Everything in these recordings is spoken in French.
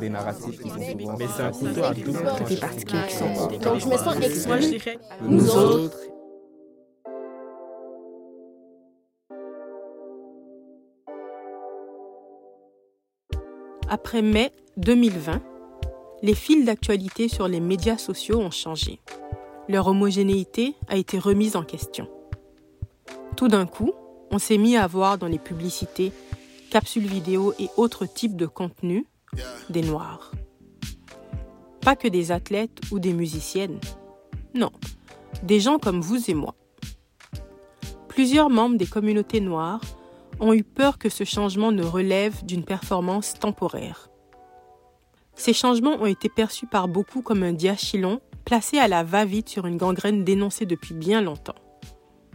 Des narratifs qui sont souvent... Mais c'est un couteau à double tranchant. Des particuliers qui sont Donc, je me sens exclue. Nous autres. Après mai 2020, les fils d'actualité sur les médias sociaux ont changé. Leur homogénéité a été remise en question. Tout d'un coup, on s'est mis à voir dans les publicités, capsules vidéo et autres types de contenus des Noirs. Pas que des athlètes ou des musiciennes. Non, des gens comme vous et moi. Plusieurs membres des communautés noires ont eu peur que ce changement ne relève d'une performance temporaire. Ces changements ont été perçus par beaucoup comme un diachylon placé à la va-vite sur une gangrène dénoncée depuis bien longtemps.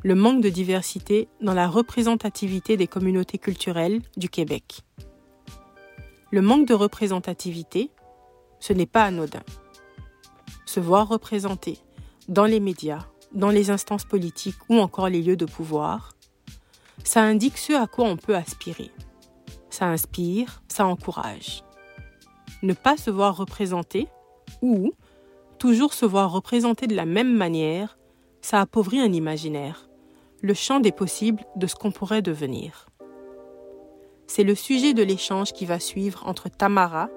Le manque de diversité dans la représentativité des communautés culturelles du Québec. Le manque de représentativité, ce n'est pas anodin. Se voir représenté dans les médias, dans les instances politiques ou encore les lieux de pouvoir, ça indique ce à quoi on peut aspirer. Ça inspire, ça encourage. Ne pas se voir représenté ou toujours se voir représenté de la même manière, ça appauvrit un imaginaire, le champ des possibles de ce qu'on pourrait devenir. C'est le sujet de l'échange qui va suivre entre Tamara,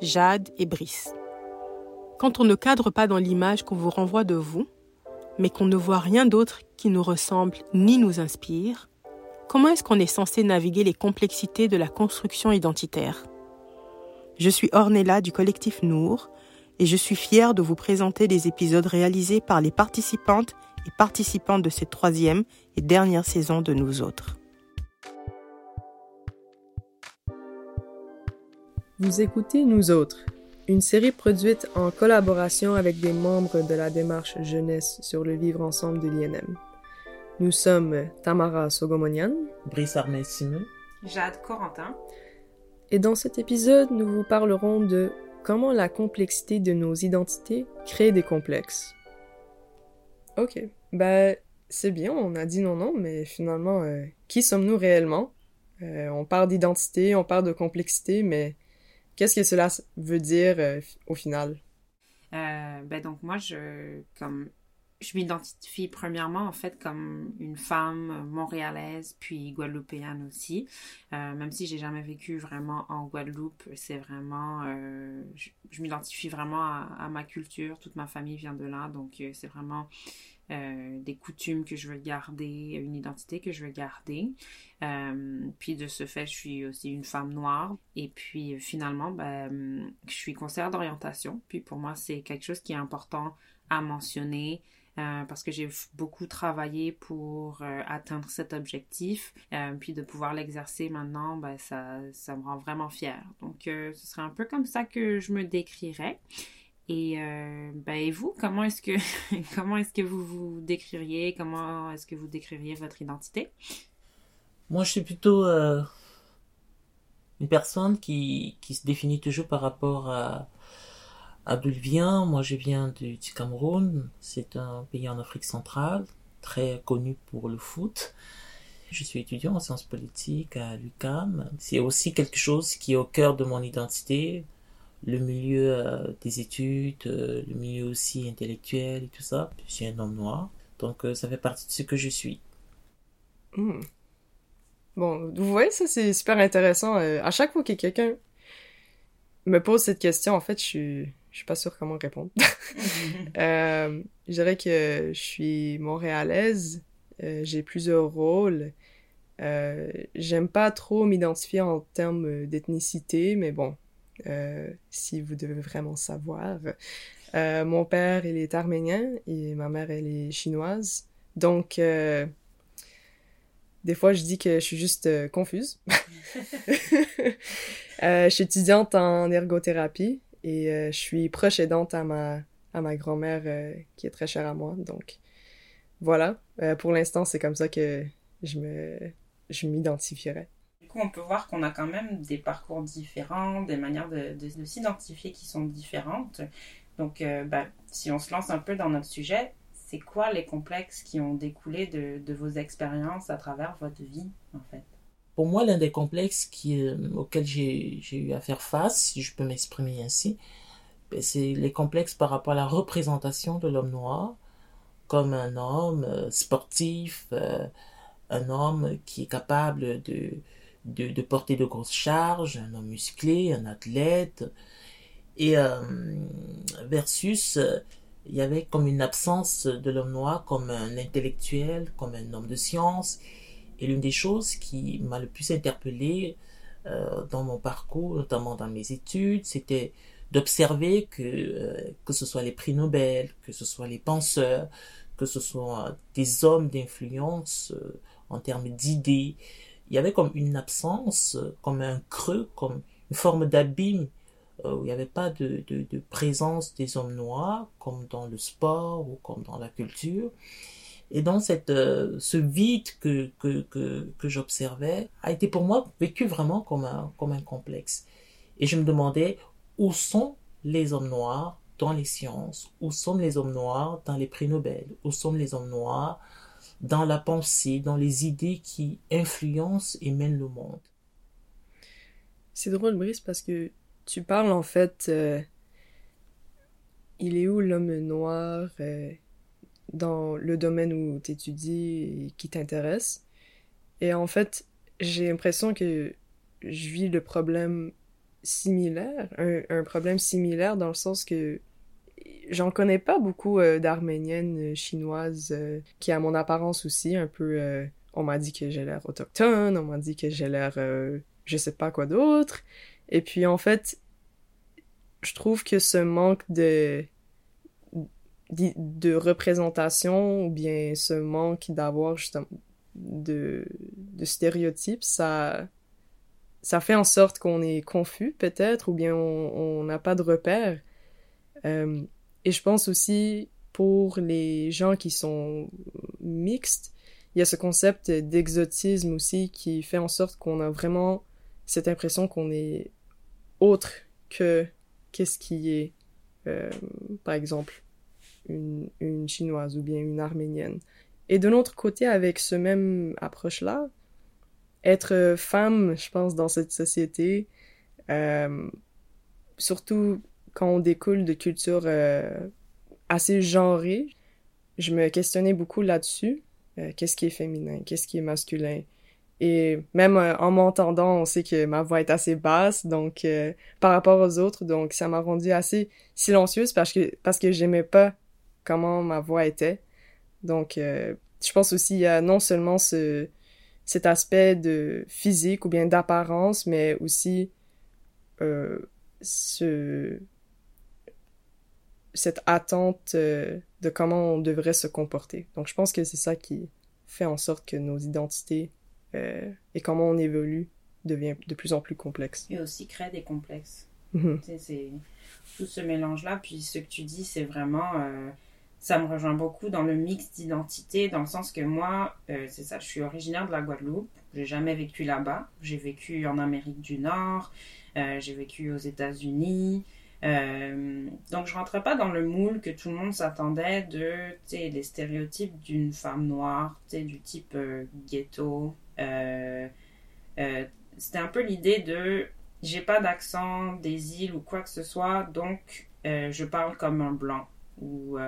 Jade et Brice. Quand on ne cadre pas dans l'image qu'on vous renvoie de vous, mais qu'on ne voit rien d'autre qui nous ressemble ni nous inspire, comment est-ce qu'on est censé naviguer les complexités de la construction identitaire? Je suis Ornella du collectif Nour et je suis fière de vous présenter les épisodes réalisés par les participantes et participants de cette troisième et dernière saison de Nous Autres. Vous écoutez Nous Autres, une série produite en collaboration avec des membres de la démarche jeunesse sur le vivre ensemble de l'INM. Nous sommes Tamara Sogomonian Brice Armel Simon. Jade Corentin. et dans cet épisode, nous vous parlerons de comment la complexité de nos identités crée des complexes. Ok, bah c'est bien, on a dit non non, mais finalement, euh, qui sommes-nous réellement? Euh, On parle d'identité, on parle de complexité, mais qu'est-ce que cela veut dire euh, au final? Ben donc moi je comme je m'identifie premièrement en fait comme une femme montréalaise puis guadeloupéenne aussi. Euh, même si j'ai jamais vécu vraiment en Guadeloupe c'est vraiment euh, je, m'identifie vraiment à, à ma culture. Toute ma famille vient de là donc euh, c'est vraiment euh, des coutumes que je veux garder une identité que je veux garder euh, puis de ce fait, je suis aussi une femme noire. Et puis finalement, ben, je suis conseillère d'orientation. Puis pour moi, c'est quelque chose qui est important à mentionner. euh, parce que j'ai beaucoup travaillé pour atteindre cet objectif, puis de pouvoir l'exercer maintenant, ben, ça, ça me rend vraiment fière. Donc, ce serait un peu comme ça que je me décrirais. Et, euh, ben, vous, comment est-ce que comment est-ce que vous vous décririez? Comment est-ce que vous décririez votre identité? Moi, je suis plutôt euh, une personne qui, qui se définit toujours par rapport à, à d'où vient. Moi, je viens du, du Cameroun. C'est un pays en Afrique centrale, très connu pour le foot. Je suis étudiant en sciences politiques à l'UCAM. C'est aussi quelque chose qui est au cœur de mon identité. Le milieu euh, des études, euh, le milieu aussi intellectuel et tout ça. Je suis un homme noir. Donc, euh, ça fait partie de ce que je suis. Hmm. Bon, vous voyez, ça c'est super intéressant. À chaque fois que quelqu'un me pose cette question, en fait, je suis, je suis pas sûre comment répondre. Je dirais que je suis montréalaise, j'ai plusieurs rôles. J'aime pas trop m'identifier en termes d'ethnicité, mais bon, si vous devez vraiment savoir. Euh, mon père, il est arménien et ma mère, elle est chinoise. Donc, euh, des fois, je dis que je suis juste euh, confuse. Euh, je suis étudiante en ergothérapie et euh, je suis proche aidante à ma, à ma grand-mère euh, qui est très chère à moi. Donc, voilà. Euh, pour l'instant, c'est comme ça que je me, je m'identifierais. On peut voir qu'on a quand même des parcours différents, des manières de, de- de s'identifier qui sont différentes. Donc, euh, ben, si on se lance un peu dans notre sujet, c'est quoi les complexes qui ont découlé de, vos expériences à travers votre vie, en fait? pour moi, l'un des complexes euh, auxquels j'ai eu à faire face, si je peux m'exprimer ainsi, ben, c'est les complexes par rapport à la représentation de l'homme noir comme un homme euh, sportif, un homme qui est capable de, de, de, porter de grosses charges, un homme musclé, un athlète, et versus il y avait comme une absence de l'homme noir comme un intellectuel, comme un homme de science. Et l'une des choses qui m'a le plus interpellé euh, dans mon parcours, notamment dans mes études, c'était d'observer que, euh, que ce soit les prix Nobel, que ce soit les penseurs, que ce soit des hommes d'influence euh, en termes d'idées, il y avait comme une absence, comme un creux, comme une forme d'abîme euh, où il n'y avait pas de, présence des hommes noirs, comme dans le sport ou comme dans la culture. Et donc cette, euh, ce vide que, que, que, que j'observais a été pour moi vécu vraiment comme un, comme un complexe. Et je me demandais où sont les hommes noirs dans les sciences, où sont les hommes noirs dans les prix Nobel, où sont les hommes noirs dans la pensée, dans les idées qui influencent et mènent le monde. C'est drôle, Brice, parce que tu parles en fait. Euh, il est où l'homme noir euh, dans le domaine où tu étudies et qui t'intéresse? Et en fait, j'ai l'impression que je vis le problème similaire, un, problème similaire dans le sens que j'en connais pas beaucoup euh, d'arméniennes chinoises qui a mon apparence aussi un peu on m'a dit que j'ai l'air autochtone on m'a dit que j'ai l'air je sais pas quoi d'autre et puis en fait, je trouve que ce manque de de représentation ou bien ce manque d'avoir justement de, de stéréotypes, ça ça fait en sorte qu'on est confus peut-être ou bien on n'a pas de repères. Euh, et je pense aussi pour les gens qui sont mixtes, il y a ce concept d'exotisme aussi qui fait en sorte qu'on a vraiment cette impression qu'on est autre que qu'est-ce qui est, euh, par exemple, une, une, chinoise ou bien une arménienne. Et de l'autre côté, avec ce même approche-là, être femme, je pense, dans cette société, euh, surtout quand on découle de cultures euh, assez genrées, je me questionnais beaucoup là-dessus. qu'est-ce qui est féminin? Qu'est-ce qui est masculin? Et même euh, en m'entendant, on sait que ma voix est assez basse, donc euh, par rapport aux autres, donc ça m'a rendu assez silencieuse parce que parce que j'aimais pas comment ma voix était. Donc euh, je pense aussi a non seulement ce cet aspect de physique ou bien d'apparence, mais aussi ce cette attente de comment on devrait se comporter. Donc je pense que c'est ça qui fait en sorte que nos identités euh, et comment on évolue devient de plus en plus complexe. Et aussi créer des complexes. Mhm. C'est tout ce mélange-là. Puis ce que tu dis, c'est vraiment. Euh, ça me rejoint beaucoup dans le mix d'identité, dans le sens que moi, euh, c'est ça, je suis originaire de la Guadeloupe. J'ai jamais vécu là-bas. J'ai vécu en Amérique du Nord. j'ai vécu aux États-Unis. Euh, donc je rentrais pas dans le moule que tout le monde s'attendait de, les stéréotypes d'une femme noire, du type ghetto, euh, euh, c'était un peu l'idée de j'ai pas d'accent des îles ou quoi que ce soit, donc euh, je parle comme un blanc. Ou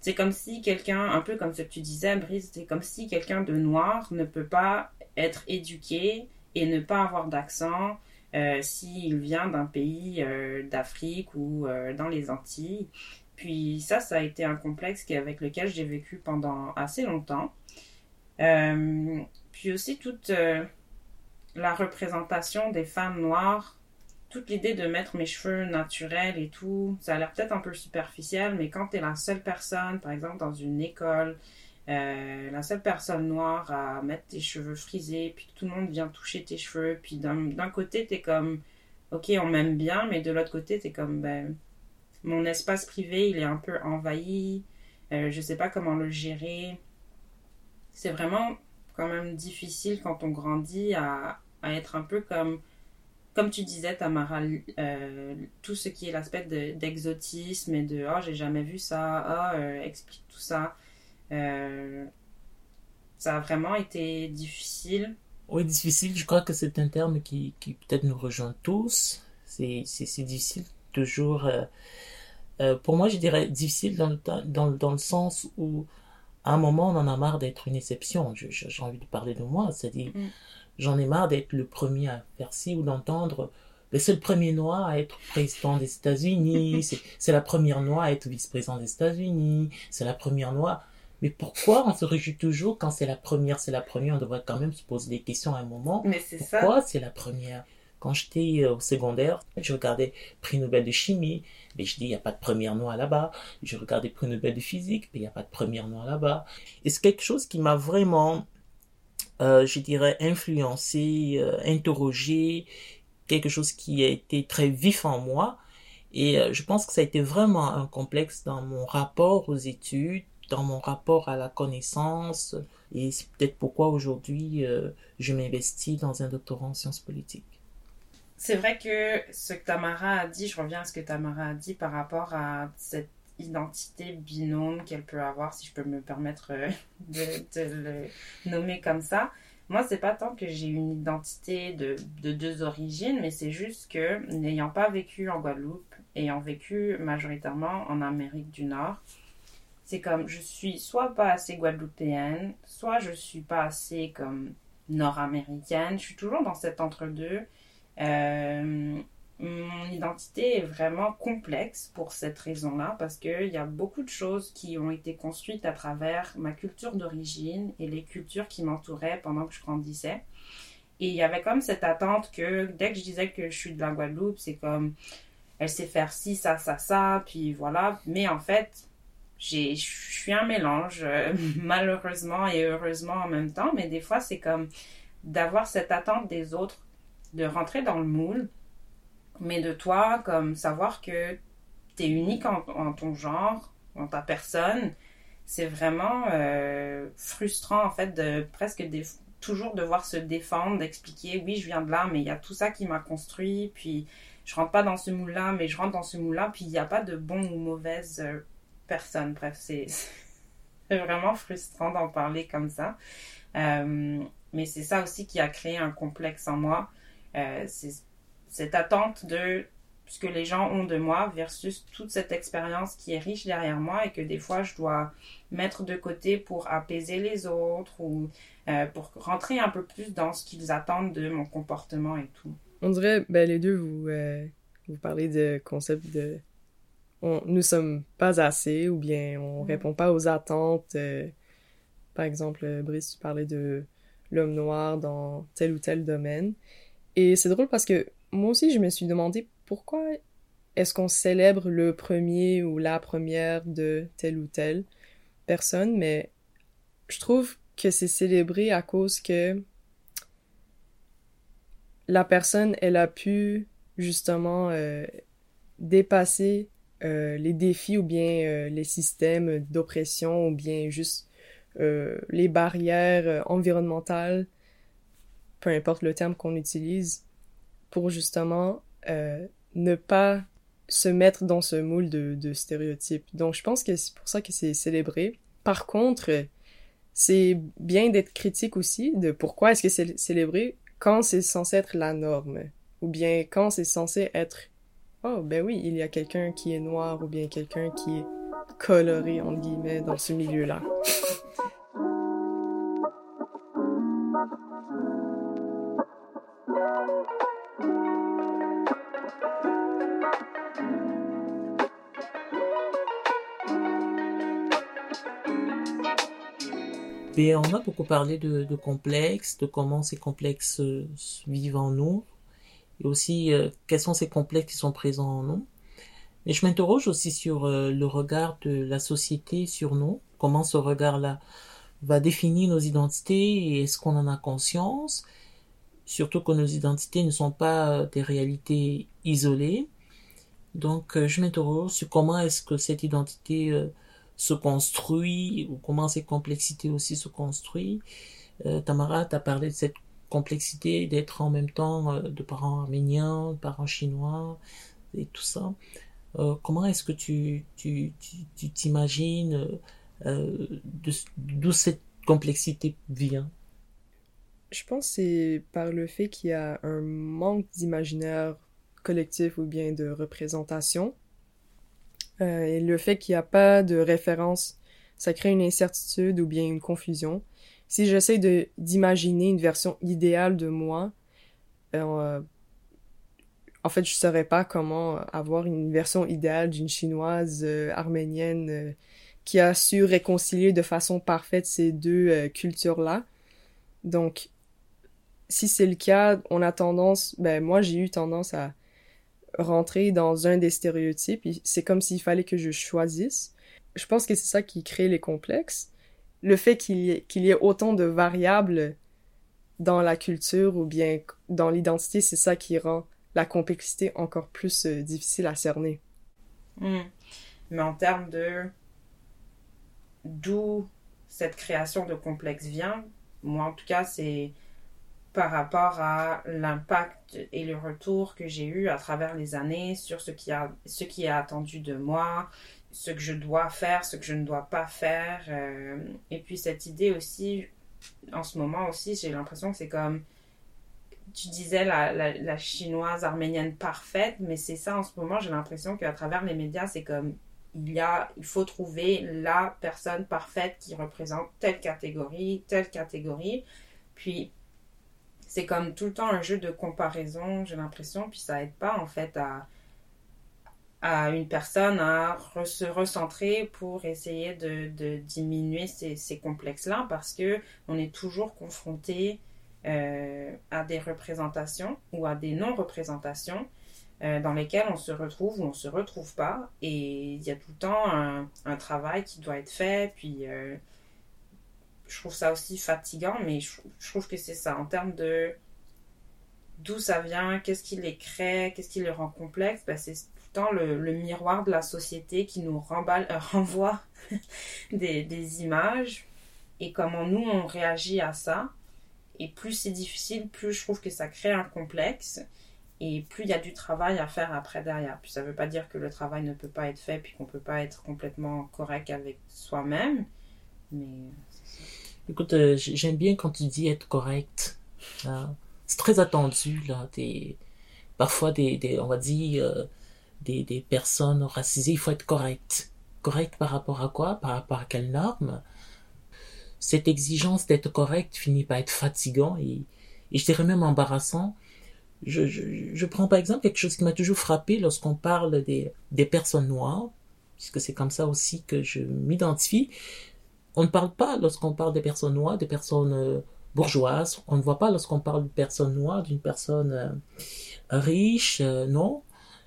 c'est comme si quelqu'un, un peu comme ce que tu disais, Brice, c'est comme si quelqu'un de noir ne peut pas être éduqué et ne pas avoir d'accent euh, s'il vient d'un pays d'Afrique ou dans les Antilles. Puis ça, ça a été un complexe avec lequel j'ai vécu pendant assez longtemps. Euh, puis aussi toute euh, la représentation des femmes noires, toute l'idée de mettre mes cheveux naturels et tout, ça a l'air peut-être un peu superficiel, mais quand tu es la seule personne, par exemple dans une école, euh, la seule personne noire à mettre tes cheveux frisés, puis que tout le monde vient toucher tes cheveux, puis d'un côté tu es comme, ok, on m'aime bien, mais de l'autre côté tu es comme, ben, mon espace privé il est un peu envahi, euh, je sais pas comment le gérer. C'est vraiment quand même difficile quand on grandit à, à être un peu comme, comme tu disais, Tamara, euh, tout ce qui est l'aspect d'exotisme et de oh, j'ai jamais vu ça, oh, explique tout ça. Euh, ça a vraiment été difficile Oui, difficile, je crois que c'est un terme qui, qui peut-être nous rejoint tous. C'est difficile toujours. Euh, euh, pour moi, je dirais difficile dans le, dans, dans le sens où à un moment, on en a marre d'être une exception. J'ai envie de parler de moi, c'est-à-dire, mm. j'en ai marre d'être le premier à faire ci ou d'entendre c'est le premier noir à être président des États-Unis, c'est la première noire à être vice-président des États-Unis, c'est la première noire. Mais pourquoi on se réjouit toujours quand c'est la première, c'est la première? On devrait quand même se poser des questions à un moment. Mais c'est ça. Pourquoi c'est la première? Quand j'étais euh, au secondaire, je regardais prix Nobel de chimie, mais je dis il n'y a pas de première noire là-bas. Je regardais prix Nobel de physique, mais il n'y a pas de première noire là-bas. Et c'est quelque chose qui m'a vraiment, euh, je dirais, influencé, euh, interrogé quelque chose qui a été très vif en moi. Et je pense que ça a été vraiment un complexe dans mon rapport aux études, dans mon rapport à la connaissance. Et c'est peut-être pourquoi aujourd'hui euh, je m'investis dans un doctorat en sciences politiques. C'est vrai que ce que Tamara a dit, je reviens à ce que Tamara a dit par rapport à cette identité binôme qu'elle peut avoir, si je peux me permettre euh, de, le nommer comme ça. Moi, c'est pas tant que j'ai une identité de, deux origines, mais c'est juste que, n'ayant pas vécu en Guadeloupe, ayant vécu majoritairement en Amérique du Nord, c'est comme je suis soit pas assez guadeloupéenne, soit je suis pas assez comme nord-américaine. Je suis toujours dans cet entre-deux. Euh, mon identité est vraiment complexe pour cette raison-là, parce qu'il y a beaucoup de choses qui ont été construites à travers ma culture d'origine et les cultures qui m'entouraient pendant que je grandissais. Et il y avait comme cette attente que dès que je disais que je suis de la Guadeloupe, c'est comme elle sait faire ci, ça, ça, ça, puis voilà. Mais en fait, je suis un mélange, malheureusement et heureusement en même temps. Mais des fois, c'est comme d'avoir cette attente des autres, de rentrer dans le moule mais de toi, comme savoir que tu es unique en, ton genre, en ta personne, c'est vraiment euh, frustrant en fait de presque toujours devoir se défendre, d'expliquer oui je viens de là, mais il y a tout ça qui m'a construit, puis je rentre pas dans ce moule-là, mais je rentre dans ce moule-là, puis il n'y a pas de bon ou mauvaise euh, personne. Bref, c'est vraiment frustrant d'en parler comme ça. Euh, mais c'est ça aussi qui a créé un complexe en moi. c'est cette attente de ce que les gens ont de moi versus toute cette expérience qui est riche derrière moi et que des fois je dois mettre de côté pour apaiser les autres ou euh, pour rentrer un peu plus dans ce qu'ils attendent de mon comportement et tout. On dirait, ben, les deux, vous, euh, vous parlez de concept de on, nous sommes pas assez ou bien on mm. répond pas aux attentes. Euh, par exemple, Brice, tu parlais de l'homme noir dans tel ou tel domaine. Et c'est drôle parce que moi aussi, je me suis demandé pourquoi est-ce qu'on célèbre le premier ou la première de telle ou telle personne, mais je trouve que c'est célébré à cause que la personne, elle a pu justement euh, dépasser euh, les défis ou bien euh, les systèmes d'oppression ou bien juste les barrières environnementales, peu importe le terme qu'on utilise, pour justement euh, ne pas se mettre dans ce moule de, de stéréotypes. Donc je pense que c'est pour ça que c'est célébré. Par contre, c'est bien d'être critique aussi de pourquoi est-ce que c'est célébré quand c'est censé être la norme ou bien quand c'est censé être oh ben oui il y a quelqu'un qui est noir ou bien quelqu'un qui est coloré entre guillemets dans ce milieu là on a beaucoup parlé de, complexes, de comment ces complexes euh, vivent en nous, et aussi euh, quels sont ces complexes qui sont présents en nous. Mais je m'interroge aussi sur euh, le regard de la société sur nous, comment ce regard-là va définir nos identités et est-ce qu'on en a conscience, surtout que nos identités ne sont pas des réalités isolées. Donc je m'interroge sur comment est-ce que cette identité se construit ou comment ces complexités aussi se construisent. Euh, Tamara, tu as parlé de cette complexité d'être en même temps euh, de parents arméniens, de parents chinois et tout ça. Euh, comment est-ce que tu t'imagines tu, d'où cette complexité vient? Je pense que c'est par le fait qu'il y a un manque d'imaginaire collectif ou bien de représentation. Euh, et le fait qu'il n'y a pas de référence, ça crée une incertitude ou bien une confusion. Si j'essaie de d'imaginer une version idéale de moi, euh, en fait, je saurais pas comment avoir une version idéale d'une chinoise euh, arménienne euh, qui a su réconcilier de façon parfaite ces deux cultures-là. Donc, si c'est le cas, on a tendance, ben moi j'ai eu tendance à rentrer dans un des stéréotypes. C'est comme s'il fallait que je choisisse. Je pense que c'est ça qui crée les complexes. Le fait qu'il y, y ait autant de variables dans la culture ou bien dans l'identité, c'est ça qui rend la complexité encore plus euh, difficile à cerner. Hmm. Mais en termes de d'où cette création de complexe vient, moi en tout cas, c'est par rapport à l'impact et le retour que j'ai eu à travers les années sur ce qui, a, ce qui est attendu de moi, ce que je dois faire, ce que je ne dois pas faire. euh, et puis cette idée aussi, en ce moment aussi, j'ai l'impression que c'est comme tu disais la, la, chinoise arménienne parfaite, mais c'est ça en ce moment, j'ai l'impression qu'à travers les médias, c'est comme il y a, il faut trouver la personne parfaite qui représente telle catégorie, telle catégorie. Puis c'est comme tout le temps un jeu de comparaison, j'ai l'impression, puis ça aide pas en fait à, à une personne à se recentrer pour essayer de, diminuer ces, complexes-là parce que on est toujours confronté euh, à des représentations ou à des non-représentations euh, dans lesquelles on se retrouve ou on se retrouve pas. Et il y a tout le temps un, un travail qui doit être fait. Puis euh, je trouve ça aussi fatigant, mais je, trouve que c'est ça en termes de d'où ça vient, qu'est-ce qui les crée, qu'est-ce qui les rend complexes. Ben, c'est tout le temps le, miroir de la société qui nous euh, renvoie des, images et comment nous on réagit à ça. Et plus c'est difficile, plus je trouve que ça crée un complexe. Et plus il y a du travail à faire après derrière. Puis ça veut pas dire que le travail ne peut pas être fait, puis qu'on peut pas être complètement correct avec soi-même. Mais Écoute, euh, j'aime bien quand tu dis être correct. là. C'est très attendu, là. Des, parfois, des, on va dire, euh, des, des personnes racisées, il faut être correct. Correct par rapport à quoi? Par rapport à quelles normes Cette exigence d'être correct finit par être fatigant et, et je dirais même embarrassant. Je, je, je prends par exemple quelque chose qui m'a toujours frappé lorsqu'on parle des, des personnes noires, puisque c'est comme ça aussi que je m'identifie on ne parle pas lorsqu'on parle des personnes noires, des personnes euh, bourgeoises. On ne voit pas lorsqu'on parle d'une personne noire, d'une personne euh, riche, euh, non.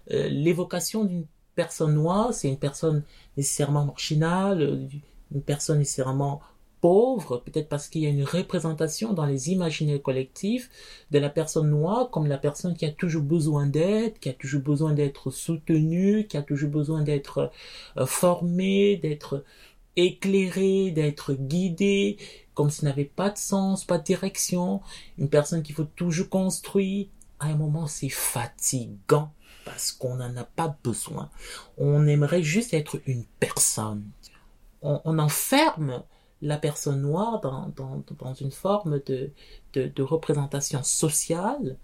L'évocation d'une personne noire, c'est une personne nécessairement marginale, une personne nécessairement pauvre, peut-être parce qu'il y a une représentation dans les imaginaires collectifs de la personne noire comme la personne qui a toujours besoin d'aide, qui a toujours besoin d'être soutenue, qui a toujours besoin d'être formée, d'être éclairé, d'être guidé, comme s'il n'avait pas de sens, pas de direction, une personne qu'il faut toujours construire. À un moment, c'est fatigant parce qu'on n'en a pas besoin. On aimerait juste être une personne. On, enferme la personne noire dans, dans, dans une forme de, de, de représentation sociale.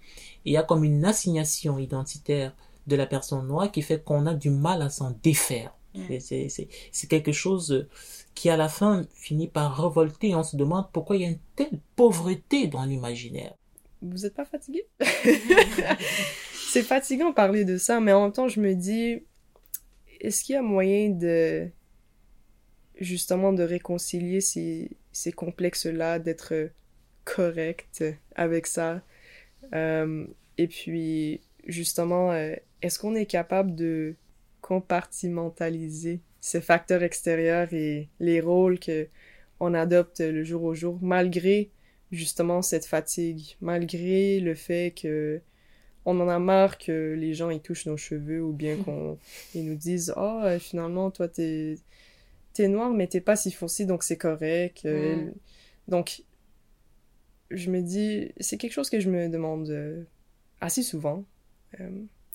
Il y a comme une assignation identitaire de la personne noire qui fait qu'on a du mal à s'en défaire. C'est- C'est c'est- c'est quelque chose qui, à la fin, finit par révolter. On se demande pourquoi il y a une telle pauvreté dans l'imaginaire. Vous êtes pas fatigué? C'est fatigant de parler de ça, mais en même temps, je me dis, est-ce qu'il y a moyen de justement de réconcilier ces, ces complexes-là, d'être correct avec ça? Euh, et puis, justement, euh, est-ce qu'on est capable de compartimentaliser ces facteurs extérieurs et les rôles que on adopte le jour au jour, malgré justement cette fatigue, malgré le fait que on en a marre que les gens ils touchent nos cheveux ou bien qu'on ils nous disent oh finalement toi t'es t'es noir mais t'es pas si foncé donc c'est correct Euh, Mm. donc je me dis c'est quelque chose que je me demande euh, assez souvent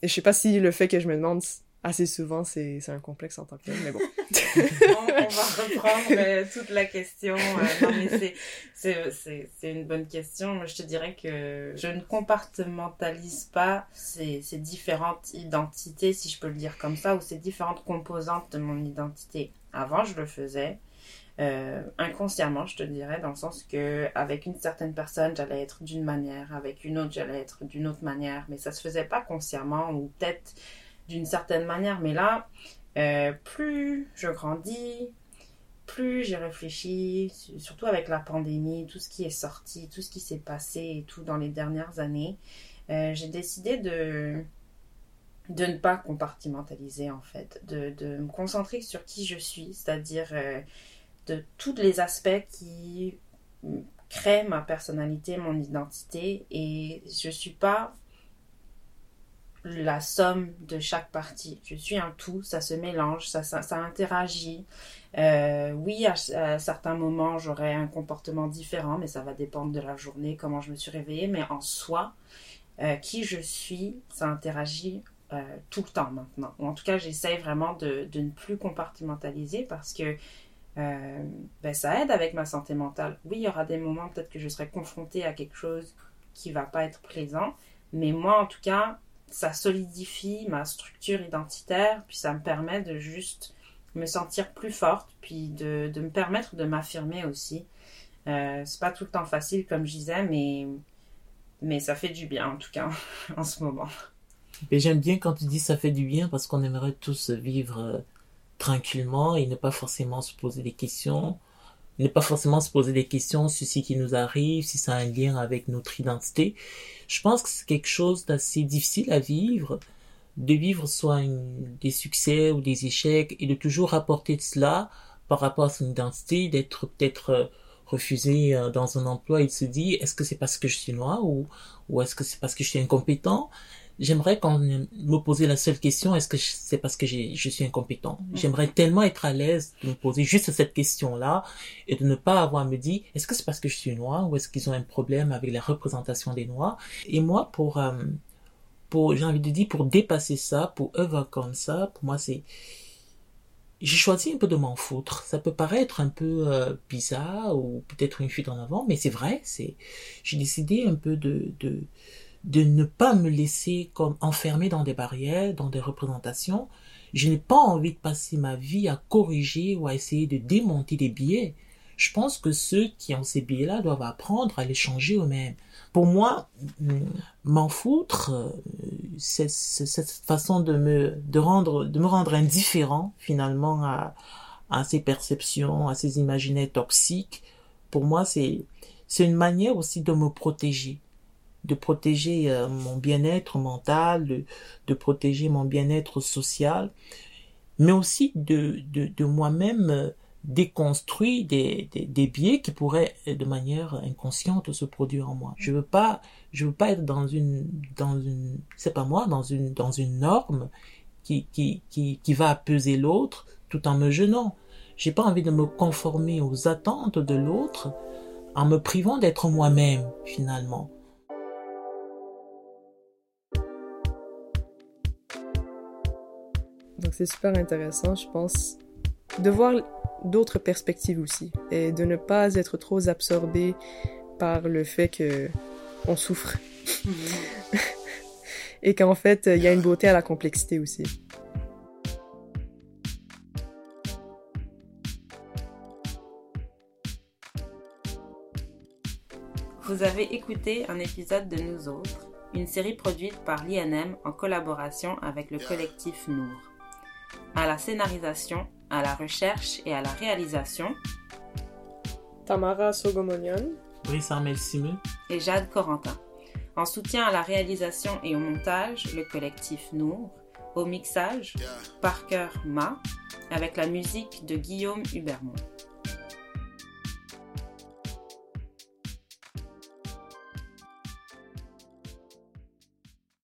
et je sais pas si le fait que je me demande assez souvent, c'est un complexe en tant que tel, mais bon. on, va reprendre euh, toute la question. Euh, c'est- une bonne question. Je te dirais que je ne compartimentalise pas ces, ces différentes identités, si je peux le dire comme ça, ou ces différentes composantes de mon identité. Avant, je le faisais. euh, inconsciemment, je te dirais, dans le sens que avec une certaine personne, j'allais être d'une manière, avec une autre, j'allais être d'une autre manière, mais ça se faisait pas consciemment ou peut-être d'une certaine manière. Mais là, euh, plus je grandis, plus j'ai réfléchi, su- surtout avec la pandémie, tout ce qui est sorti, tout ce qui s'est passé et tout dans les dernières années, euh, j'ai décidé de ne pas compartimentaliser en fait, de, me concentrer sur qui je suis, c'est-à-dire euh, de tous les aspects qui créent ma personnalité, mon identité et je suis pas la somme de chaque partie. Je suis un tout, ça se mélange, ça, ça, interagit. Euh, oui, à, certains moments, j'aurai un comportement différent, mais ça va dépendre de la journée, comment je me suis réveillée. Mais en soi, euh, qui je suis, ça interagit euh, tout le temps maintenant. Ou en tout cas, j'essaye vraiment de, de ne plus compartimentaliser parce que ben, ça aide avec ma santé mentale. Oui, il y aura des moments peut-être que je serai confrontée à quelque chose qui va pas être plaisant, mais moi, en tout cas, ça solidifie ma structure identitaire, puis ça me permet de juste me sentir plus forte, puis de, de me permettre de m'affirmer aussi. Euh, c'est pas tout le temps facile, comme je disais, mais, mais ça fait du bien, en tout cas, en ce moment. Et j'aime bien quand tu dis ça fait du bien parce qu'on aimerait tous vivre euh, tranquillement et ne pas forcément se poser des questions, ne pas forcément se poser des questions sur ce qui nous arrive, si ça a un lien avec notre identité. Je pense que c'est quelque chose d'assez difficile à vivre, de vivre soit des succès ou des échecs et de toujours rapporter de cela par rapport à son identité, d'être peut-être euh, refusé euh, dans un emploi et de se dire est-ce que c'est parce que je suis noir ou, ou est-ce que c'est parce que je suis incompétent? J'aimerais qu'on me poser la seule question, est-ce que c'est parce que je suis incompétent? J'aimerais tellement être à l'aise de me poser juste cette question-là et de ne pas avoir à me dire, est-ce que c'est parce que je suis noir ou est-ce qu'ils ont un problème avec la représentation des noirs? Et moi, pour, euh, pour j'ai envie de dire, pour dépasser ça, pour œuvrer comme ça, pour moi, c'est... J'ai choisi un peu de m'en foutre. Ça peut paraître un peu euh, bizarre ou peut-être une fuite en avant, mais c'est vrai. C'est, j'ai décidé un peu de, de, de ne pas me laisser comme enfermer dans des barrières, dans des représentations. Je n'ai pas envie de passer ma vie à corriger ou à essayer de démonter des biais. Je pense que ceux qui ont ces biais-là doivent apprendre à les changer eux-mêmes. Pour moi, mm, m'en foutre, euh, c'est cette façon de me de rendre de me rendre indifférent finalement à à ces perceptions, à ces imaginaires toxiques. Pour moi, c'est c'est une manière aussi de me protéger de protéger euh, mon bien-être mental, de, protéger mon bien-être social, mais aussi de, de, de moi-même euh, déconstruire des, des, des biais qui pourraient euh, de manière inconsciente se produire en moi. Je veux pas, je veux pas être dans une, dans une, c'est pas moi, dans une, dans une norme qui, qui, qui, qui va peser l'autre tout en me gênant. J'ai pas envie de me conformer aux attentes de l'autre en me privant d'être moi-même finalement. Donc c'est super intéressant, je pense, de voir d'autres perspectives aussi et de ne pas être trop absorbé par le fait que on souffre et qu'en fait il y a une beauté à la complexité aussi. Vous avez écouté un épisode de Nous Autres, une série produite par l'INM en collaboration avec le collectif Nour. À la scénarisation, à la recherche et à la réalisation, Tamara Sogomonian, Brice Armel Simeux, et Jade Corentin. En soutien à la réalisation et au montage, le collectif Nour. Au mixage, Parker Ma, avec la musique de Guillaume Hubermont.